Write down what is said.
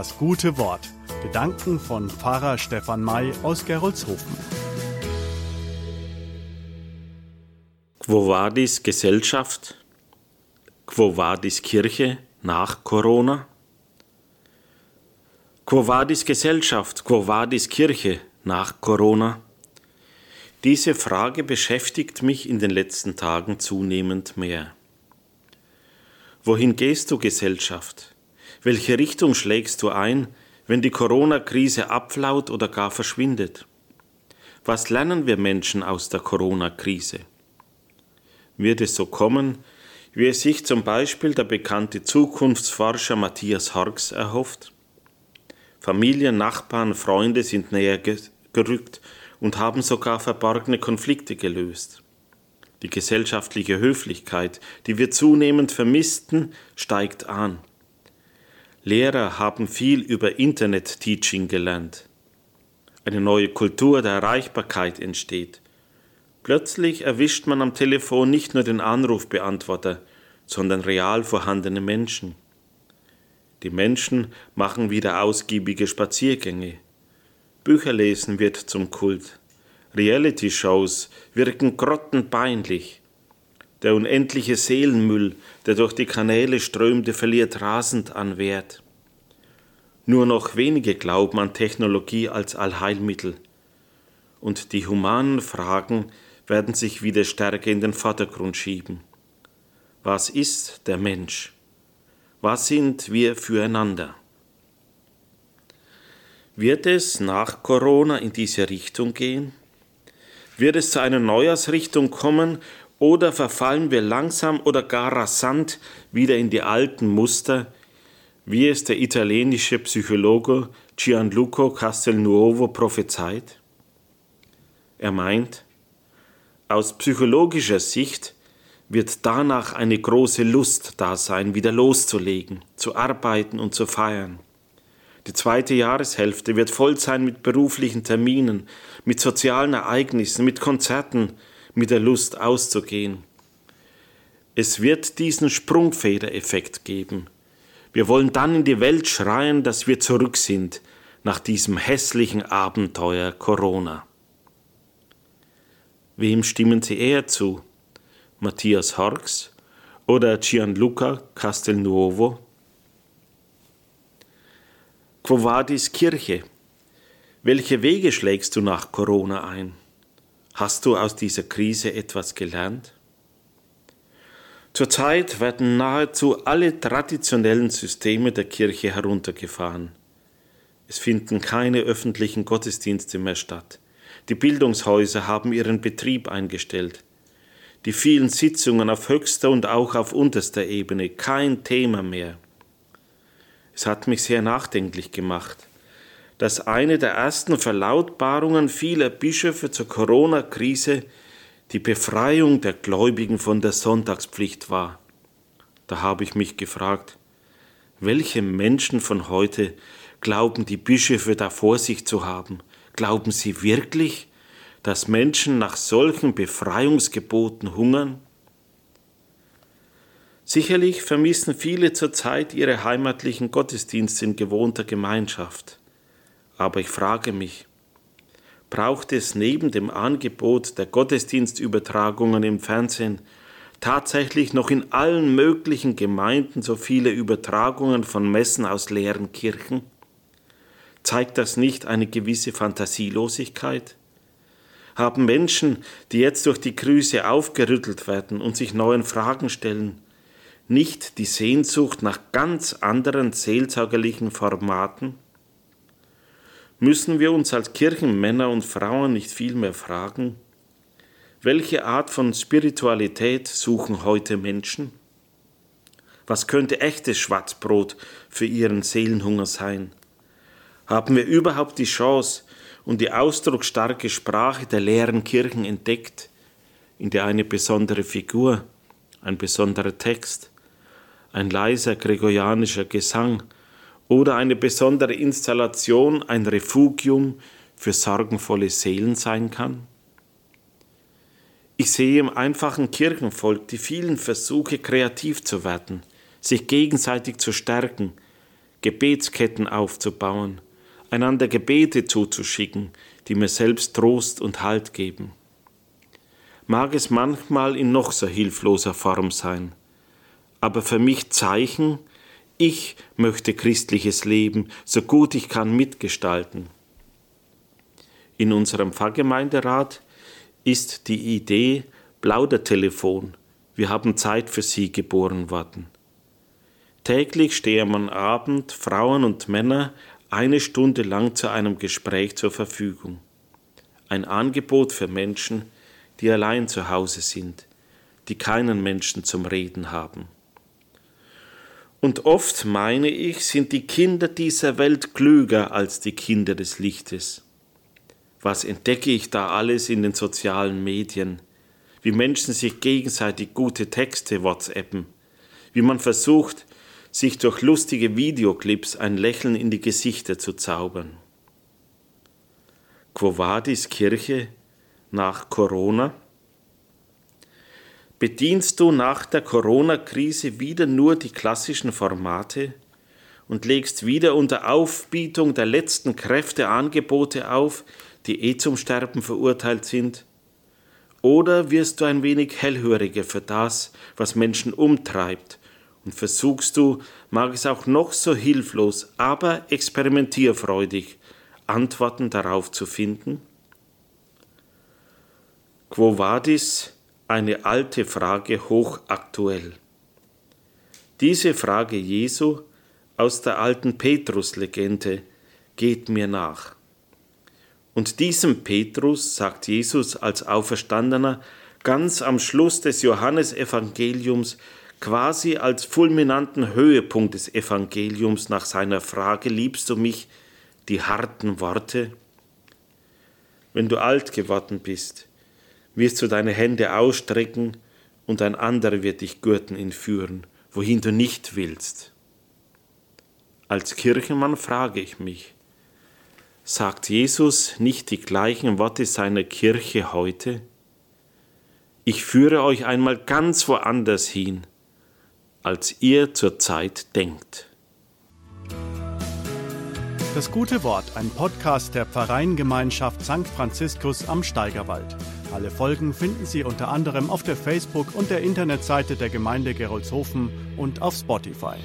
Das gute Wort. Gedanken von Pfarrer Stefan May aus Gerolzhofen. Quo vadis Gesellschaft? Quo vadis Kirche nach Corona? Quo vadis Gesellschaft? Quo vadis Kirche nach Corona? Diese Frage beschäftigt mich in den letzten Tagen zunehmend mehr. Wohin gehst du, Gesellschaft? Welche Richtung schlägst du ein, wenn die Corona-Krise abflaut oder gar verschwindet? Was lernen wir Menschen aus der Corona-Krise? Wird es so kommen, wie es sich zum Beispiel der bekannte Zukunftsforscher Matthias Horks erhofft? Familien, Nachbarn, Freunde sind näher gerückt und haben sogar verborgene Konflikte gelöst. Die gesellschaftliche Höflichkeit, die wir zunehmend vermissten, steigt an. Lehrer haben viel über Internet-Teaching gelernt. Eine neue Kultur der Erreichbarkeit entsteht. Plötzlich erwischt man am Telefon nicht nur den Anrufbeantworter, sondern real vorhandene Menschen. Die Menschen machen wieder ausgiebige Spaziergänge. Bücherlesen wird zum Kult. Reality-Shows wirken grottenpeinlich. Der unendliche Seelenmüll, der durch die Kanäle strömte, verliert rasend an Wert. Nur noch wenige glauben an Technologie als Allheilmittel. Und die humanen Fragen werden sich wieder stärker in den Vordergrund schieben. Was ist der Mensch? Was sind wir füreinander? Wird es nach Corona in diese Richtung gehen? Wird es zu einer Neujahrsrichtung kommen, oder verfallen wir langsam oder gar rasant wieder in die alten Muster, wie es der italienische Psychologe Gianluco Castelnuovo prophezeit? Er meint, aus psychologischer Sicht wird danach eine große Lust da sein, wieder loszulegen, zu arbeiten und zu feiern. Die zweite Jahreshälfte wird voll sein mit beruflichen Terminen, mit sozialen Ereignissen, mit Konzerten, mit der Lust auszugehen. Es wird diesen Sprungfedereffekt geben. Wir wollen dann in die Welt schreien, dass wir zurück sind nach diesem hässlichen Abenteuer Corona. Wem stimmen Sie eher zu? Matthias Horks oder Gianluca Castelnuovo? Quo vadis Kirche? Welche Wege schlägst du nach Corona ein? Hast du aus dieser Krise etwas gelernt? Zurzeit werden nahezu alle traditionellen Systeme der Kirche heruntergefahren. Es finden keine öffentlichen Gottesdienste mehr statt. Die Bildungshäuser haben ihren Betrieb eingestellt. Die vielen Sitzungen auf höchster und auch auf unterster Ebene kein Thema mehr. Es hat mich sehr nachdenklich gemacht dass eine der ersten Verlautbarungen vieler Bischöfe zur Corona-Krise die Befreiung der Gläubigen von der Sonntagspflicht war. Da habe ich mich gefragt, welche Menschen von heute glauben die Bischöfe da vor sich zu haben? Glauben sie wirklich, dass Menschen nach solchen Befreiungsgeboten hungern? Sicherlich vermissen viele zurzeit ihre heimatlichen Gottesdienste in gewohnter Gemeinschaft. Aber ich frage mich, braucht es neben dem Angebot der Gottesdienstübertragungen im Fernsehen tatsächlich noch in allen möglichen Gemeinden so viele Übertragungen von Messen aus leeren Kirchen? Zeigt das nicht eine gewisse Fantasielosigkeit? Haben Menschen, die jetzt durch die Krise aufgerüttelt werden und sich neuen Fragen stellen, nicht die Sehnsucht nach ganz anderen seelsorgerlichen Formaten? Müssen wir uns als Kirchenmänner und Frauen nicht vielmehr fragen, welche Art von Spiritualität suchen heute Menschen? Was könnte echtes Schwarzbrot für ihren Seelenhunger sein? Haben wir überhaupt die Chance und die ausdrucksstarke Sprache der leeren Kirchen entdeckt, in der eine besondere Figur, ein besonderer Text, ein leiser gregorianischer Gesang oder eine besondere Installation ein Refugium für sorgenvolle Seelen sein kann? Ich sehe im einfachen Kirchenvolk die vielen Versuche, kreativ zu werden, sich gegenseitig zu stärken, Gebetsketten aufzubauen, einander Gebete zuzuschicken, die mir selbst Trost und Halt geben. Mag es manchmal in noch so hilfloser Form sein, aber für mich Zeichen, ich möchte christliches Leben so gut ich kann mitgestalten. In unserem Pfarrgemeinderat ist die Idee Plaudertelefon, wir haben Zeit für Sie geboren worden. Täglich stehe am Abend Frauen und Männer eine Stunde lang zu einem Gespräch zur Verfügung. Ein Angebot für Menschen, die allein zu Hause sind, die keinen Menschen zum Reden haben. Und oft meine ich, sind die Kinder dieser Welt klüger als die Kinder des Lichtes. Was entdecke ich da alles in den sozialen Medien? Wie Menschen sich gegenseitig gute Texte WhatsAppen, wie man versucht, sich durch lustige Videoclips ein Lächeln in die Gesichter zu zaubern. Quo vadis Kirche nach Corona? Bedienst du nach der Corona-Krise wieder nur die klassischen Formate und legst wieder unter Aufbietung der letzten Kräfte Angebote auf, die eh zum Sterben verurteilt sind? Oder wirst du ein wenig hellhöriger für das, was Menschen umtreibt und versuchst du, mag es auch noch so hilflos, aber experimentierfreudig, Antworten darauf zu finden? Quo vadis, eine alte Frage hochaktuell. Diese Frage Jesu aus der alten Petrus-Legende geht mir nach. Und diesem Petrus sagt Jesus als Auferstandener ganz am Schluss des Johannesevangeliums quasi als fulminanten Höhepunkt des Evangeliums nach seiner Frage, liebst du mich, die harten Worte? Wenn du alt geworden bist, wirst du deine Hände ausstrecken und ein anderer wird dich gürten ihn führen, wohin du nicht willst. Als Kirchenmann frage ich mich, sagt Jesus nicht die gleichen Worte seiner Kirche heute? Ich führe euch einmal ganz woanders hin, als ihr zurzeit denkt. Das gute Wort, ein Podcast der Pfarreiengemeinschaft St. Franziskus am Steigerwald. Alle Folgen finden Sie unter anderem auf der Facebook- und der Internetseite der Gemeinde Gerolzhofen und auf Spotify.